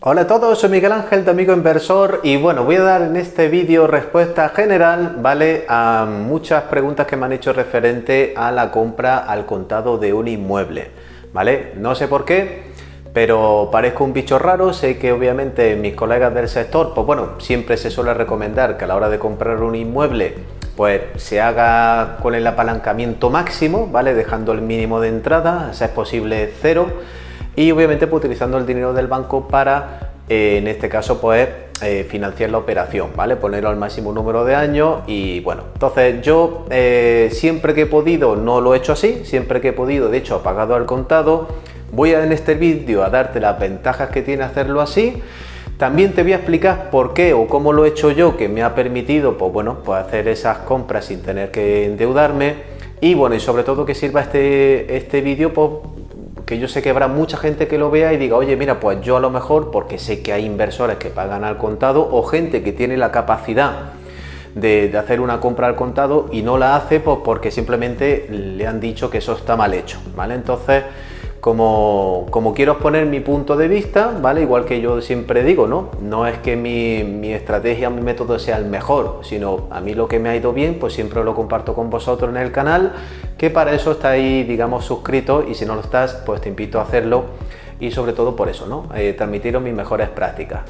Hola a todos, soy Miguel Ángel de Amigo Inversor y bueno, voy a dar en este vídeo respuesta general, ¿vale? A muchas preguntas que me han hecho referente a la compra al contado de un inmueble, ¿vale? No sé por qué, pero parezco un bicho raro, sé que obviamente mis colegas del sector, pues bueno, siempre se suele recomendar que a la hora de comprar un inmueble, pues se haga con el apalancamiento máximo, ¿vale? Dejando el mínimo de entrada, si es posible cero y obviamente pues, utilizando el dinero del banco para, eh, en este caso, pues eh, financiar la operación, ¿vale? Ponerlo al máximo número de años y bueno, entonces yo eh, siempre que he podido no lo he hecho así, siempre que he podido, de hecho, he pagado al contado. Voy a, en este vídeo a darte las ventajas que tiene hacerlo así. También te voy a explicar por qué o cómo lo he hecho yo, que me ha permitido, pues bueno, pues hacer esas compras sin tener que endeudarme. Y bueno, y sobre todo que sirva este, este vídeo pues, que yo sé que habrá mucha gente que lo vea y diga, oye, mira, pues yo a lo mejor, porque sé que hay inversores que pagan al contado o gente que tiene la capacidad de, hacer una compra al contado y no la hace pues porque simplemente le han dicho que eso está mal hecho, ¿vale? Entonces como, como, quiero exponer mi punto de vista, ¿vale? Igual que yo siempre digo, ¿no? No es que mi, mi, estrategia, mi método sea el mejor, sino a mí lo que me ha ido bien, pues siempre lo comparto con vosotros en el canal, que para eso estáis, digamos, suscritos y si no lo estás, pues te invito a hacerlo y sobre todo por eso, ¿no? Eh, transmitiros mis mejores prácticas.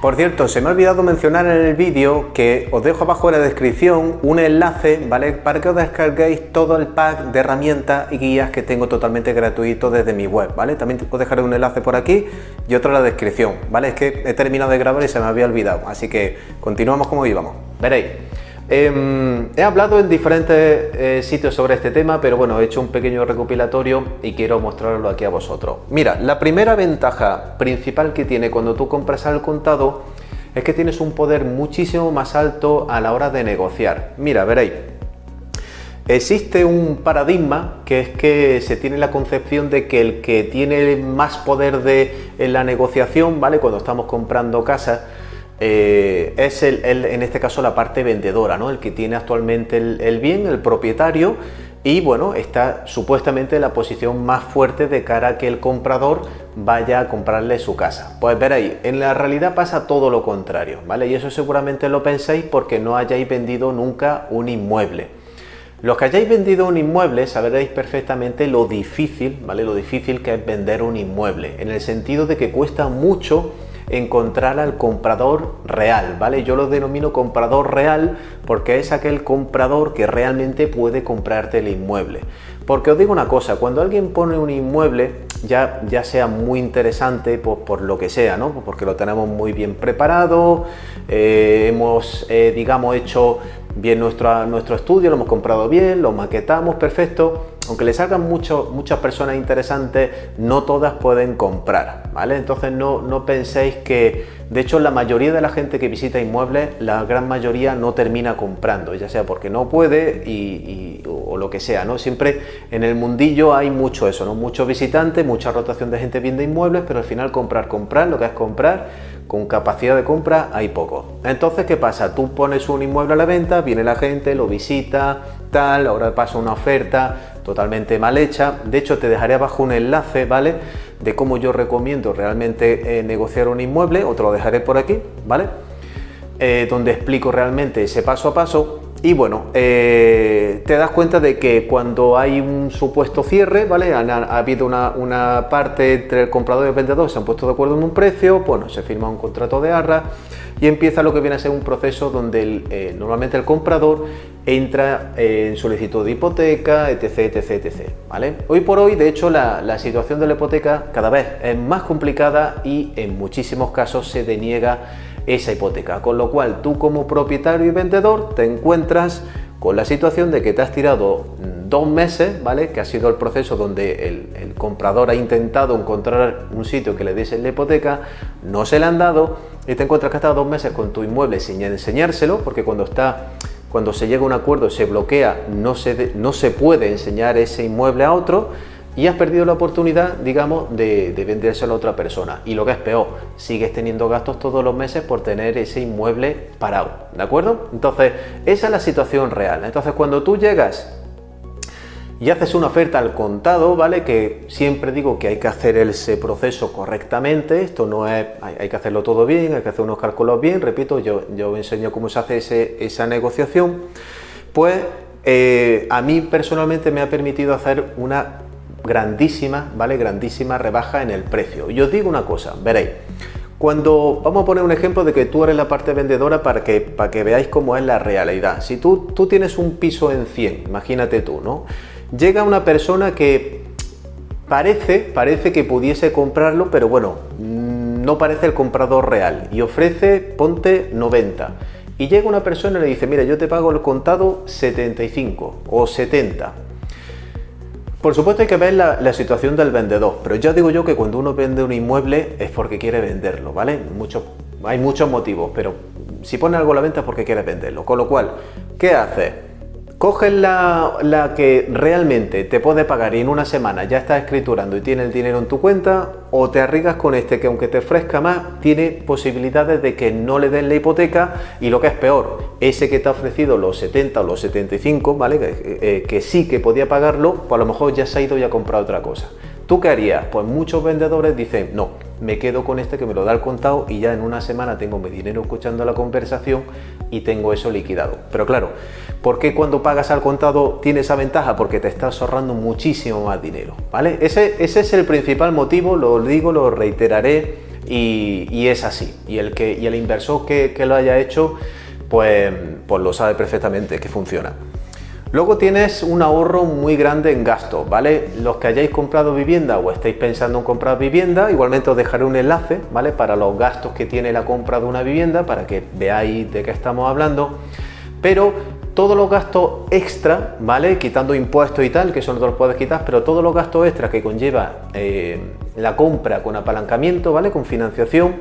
Por cierto, se me ha olvidado mencionar en el vídeo que os dejo abajo en la descripción un enlace, ¿vale? Para que os descarguéis todo el pack de herramientas y guías que tengo totalmente gratuito desde mi web, ¿vale? También os dejaré un enlace por aquí y otro en la descripción, ¿vale? Es que he terminado de grabar y se me había olvidado, así que continuamos como íbamos. Veréis. Em, he hablado en diferentes eh, sitios sobre este tema, pero bueno, he hecho un pequeño recopilatorio y quiero mostrarlo aquí a vosotros. Mira, la primera ventaja principal que tiene cuando tú compras al contado es que tienes un poder muchísimo más alto a la hora de negociar. Mira, veréis. Existe un paradigma que es que se tiene la concepción de que el que tiene más poder de, en la negociación, ¿vale? Cuando estamos comprando casas, eh, es el, en este caso la parte vendedora, ¿no? el que tiene actualmente el, bien, el propietario, y bueno, está supuestamente en la posición más fuerte de cara a que el comprador vaya a comprarle su casa. Pues veréis, en la realidad pasa todo lo contrario, ¿vale? Y eso seguramente lo pensáis porque no hayáis vendido nunca un inmueble. Los que hayáis vendido un inmueble sabréis perfectamente lo difícil, ¿vale? Lo difícil que es vender un inmueble, en el sentido de que cuesta mucho encontrar al comprador real, ¿vale? Yo lo denomino comprador real porque es aquel comprador que realmente puede comprarte el inmueble. Porque os digo una cosa, cuando alguien pone un inmueble, ya, ya sea muy interesante pues, por lo que sea, ¿no? Porque lo tenemos muy bien preparado, eh, hemos, eh, digamos, hecho bien nuestro, nuestro estudio, lo hemos comprado bien, lo maquetamos, perfecto aunque le salgan muchas personas interesantes, no todas pueden comprar, ¿vale? Entonces no, no penséis que, de hecho, la mayoría de la gente que visita inmuebles, la gran mayoría no termina comprando, ya sea porque no puede y, o lo que sea, ¿no? Siempre en el mundillo hay mucho eso, ¿no? Muchos visitantes, mucha rotación de gente viendo inmuebles, pero al final comprar, comprar, lo que es comprar, con capacidad de compra hay poco. Entonces, ¿qué pasa? Tú pones un inmueble a la venta, viene la gente, lo visita, tal, ahora pasa una oferta, totalmente mal hecha. De hecho, te dejaré abajo un enlace, ¿vale? De cómo yo recomiendo realmente eh, negociar un inmueble, o te lo dejaré por aquí, ¿vale? Eh, donde explico realmente ese paso a paso. Y bueno, eh, te das cuenta de que cuando hay un supuesto cierre, ¿vale? Ha, habido una, parte entre el comprador y el vendedor, se han puesto de acuerdo en un precio, bueno, se firma un contrato de arra y empieza lo que viene a ser un proceso donde normalmente el comprador entra en solicitud de hipoteca, etc, etc, etc. ¿vale? Hoy por hoy, de hecho, la, situación de la hipoteca cada vez es más complicada y en muchísimos casos se deniega esa hipoteca, con lo cual tú como propietario y vendedor te encuentras con la situación de que te has tirado dos meses, ¿vale? Que ha sido el proceso donde el, comprador ha intentado encontrar un sitio que le diese la hipoteca, no se le han dado y te encuentras que has estado dos meses con tu inmueble sin enseñárselo, porque cuando está cuando se llega a un acuerdo, se bloquea, no se, no se puede enseñar ese inmueble a otro y has perdido la oportunidad, digamos, de, de, vendérselo a otra persona. Y lo que es peor, sigues teniendo gastos todos los meses por tener ese inmueble parado, ¿de acuerdo? Entonces, esa es la situación real. Entonces, cuando tú llegas y haces una oferta al contado, ¿vale? Que siempre digo que hay que hacer ese proceso correctamente, esto no es, hay, que hacerlo todo bien, hay que hacer unos cálculos bien, repito, yo, yo enseño cómo se hace esa negociación, pues eh, a mí personalmente me ha permitido hacer una grandísima, ¿vale? Grandísima rebaja en el precio. Y os digo una cosa, veréis. Cuando vamos a poner un ejemplo de que tú eres la parte vendedora para que, para que veáis cómo es la realidad. Si tú, tú tienes un piso en 100, imagínate tú, ¿no? Llega una persona que parece, parece que pudiese comprarlo, pero bueno, no parece el comprador real y ofrece, ponte 90. Y llega una persona y le dice, mira, yo te pago el contado 75 o 70. Por supuesto hay que ver la, situación del vendedor, pero ya digo yo que cuando uno vende un inmueble es porque quiere venderlo, ¿vale? hay muchos motivos, pero si pone algo a la venta es porque quiere venderlo. Con lo cual, ¿qué hace? Coges la, que realmente te puede pagar y en una semana ya estás escriturando y tiene el dinero en tu cuenta, o te arriesgas con este que aunque te ofrezca más, tiene posibilidades de que no le den la hipoteca y lo que es peor, ese que te ha ofrecido los 70 o los 75, ¿vale? Que, eh, que sí que podía pagarlo, pues a lo mejor ya se ha ido y ha comprado otra cosa. ¿Tú qué harías? Pues muchos vendedores dicen, no, me quedo con este que me lo da el contado y ya en una semana tengo mi dinero escuchando la conversación y tengo eso liquidado. Pero claro, ¿por qué cuando pagas al contado tiene esa ventaja? Porque te estás ahorrando muchísimo más dinero, ¿vale? Ese, ese es el principal motivo, lo digo, lo reiteraré y, es así. Y el, que, y el inversor que, que lo haya hecho, pues, pues lo sabe perfectamente que funciona. Luego tienes un ahorro muy grande en gasto, ¿vale? Los que hayáis comprado vivienda o estáis pensando en comprar vivienda, igualmente os dejaré un enlace, ¿vale? Para los gastos que tiene la compra de una vivienda, para que veáis de qué estamos hablando. Pero todos los gastos extra, ¿vale? Quitando impuestos y tal, que eso no te los puedes quitar, pero todos los gastos extra que conlleva eh, la compra con apalancamiento, ¿vale? Con financiación,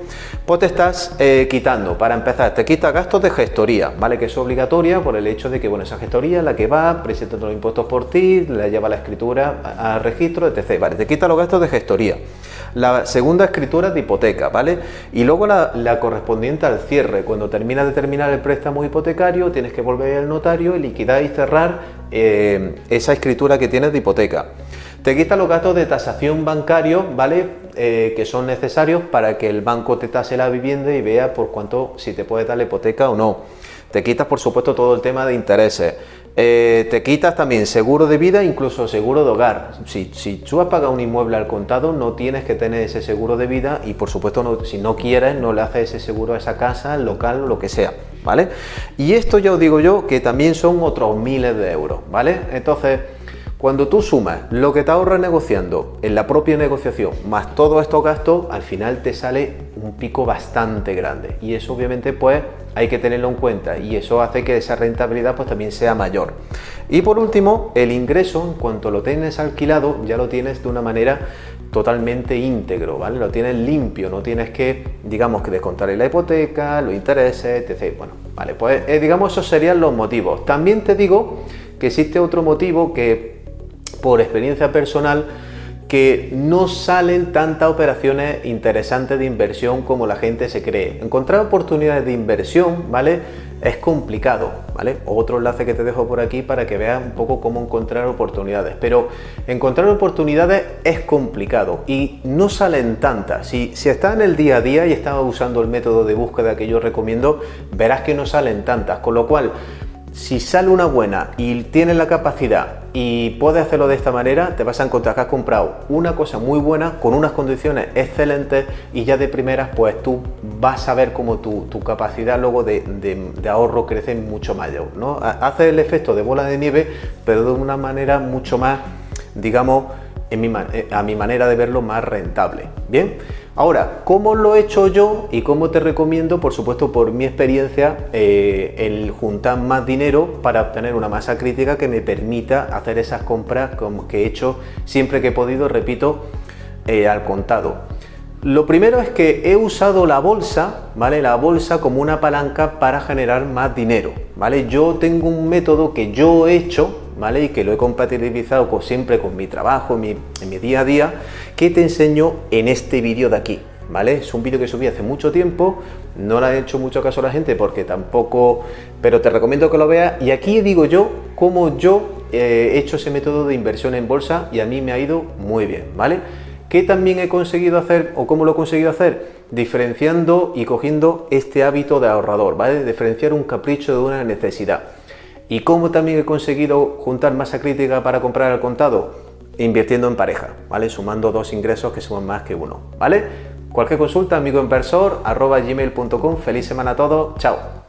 pues te estás eh, quitando. Para empezar, te quita gastos de gestoría, ¿vale? Que es obligatoria por el hecho de que, bueno, esa gestoría la que va, presenta los impuestos por ti, la lleva la escritura a, registro, etc. Vale, te quita los gastos de gestoría la segunda escritura de hipoteca, ¿vale? Y luego la, correspondiente al cierre. Cuando termina de terminar el préstamo hipotecario, tienes que volver al notario y liquidar y cerrar eh, esa escritura que tienes de hipoteca. Te quita los gastos de tasación bancario, ¿vale? Eh, que son necesarios para que el banco te tase la vivienda y vea por cuánto, si te puede dar la hipoteca o no. Te quitas, por supuesto, todo el tema de intereses. Eh, te quitas también seguro de vida, incluso seguro de hogar. Si, tú has pagado un inmueble al contado, no tienes que tener ese seguro de vida y por supuesto si no quieres, no le haces ese seguro a esa casa, al local lo que sea, ¿vale? Y esto ya os digo yo que también son otros miles de euros, ¿vale? Entonces, cuando tú sumas lo que te ahorras negociando en la propia negociación más todos estos gastos, al final te sale un pico bastante grande. Y eso obviamente pues hay que tenerlo en cuenta y eso hace que esa rentabilidad pues también sea mayor. Y por último, el ingreso, en cuanto lo tienes alquilado, ya lo tienes de una manera totalmente íntegro, ¿vale? Lo tienes limpio, no tienes que, digamos, que descontarle la hipoteca, los intereses, etc. Bueno, vale, pues eh, digamos esos serían los motivos. También te digo que existe otro motivo que por experiencia personal que no salen tantas operaciones interesantes de inversión como la gente se cree. Encontrar oportunidades de inversión, ¿vale? Es complicado, ¿vale? Otro enlace que te dejo por aquí para que veas un poco cómo encontrar oportunidades. Pero encontrar oportunidades es complicado y no salen tantas. Si, si estás en el día a día y estás usando el método de búsqueda que yo recomiendo, verás que no salen tantas. Con lo cual, si sale una buena y tienes la capacidad y puedes hacerlo de esta manera, te vas a encontrar que has comprado una cosa muy buena con unas condiciones excelentes y ya de primeras pues tú vas a ver cómo tu, capacidad luego de, ahorro crece mucho mayor. ¿no? Hace el efecto de bola de nieve pero de una manera mucho más, digamos, eh, a mi manera de verlo, más rentable. Bien, ahora, ¿cómo lo he hecho yo y cómo te recomiendo? Por supuesto, por mi experiencia, eh, el juntar más dinero para obtener una masa crítica que me permita hacer esas compras como que he hecho siempre que he podido, repito, eh, al contado. Lo primero es que he usado la bolsa, ¿vale? La bolsa como una palanca para generar más dinero, ¿vale? Yo tengo un método que yo he hecho, ¿vale? Y que lo he compatibilizado con, siempre con mi trabajo, en mi, día a día, que te enseño en este vídeo de aquí, ¿vale? Es un vídeo que subí hace mucho tiempo, no le ha hecho mucho caso a la gente porque tampoco, pero te recomiendo que lo veas y aquí digo yo cómo yo eh, he hecho ese método de inversión en bolsa y a mí me ha ido muy bien, ¿vale? ¿Qué también he conseguido hacer o cómo lo he conseguido hacer? Diferenciando y cogiendo este hábito de ahorrador, ¿vale? Diferenciar un capricho de una necesidad. ¿Y cómo también he conseguido juntar masa crítica para comprar al contado? Invirtiendo en pareja, ¿vale? Sumando dos ingresos que suman más que uno, ¿vale? Cualquier consulta, amigo inversor, arroba gmail.com. Feliz semana a todos. Chao.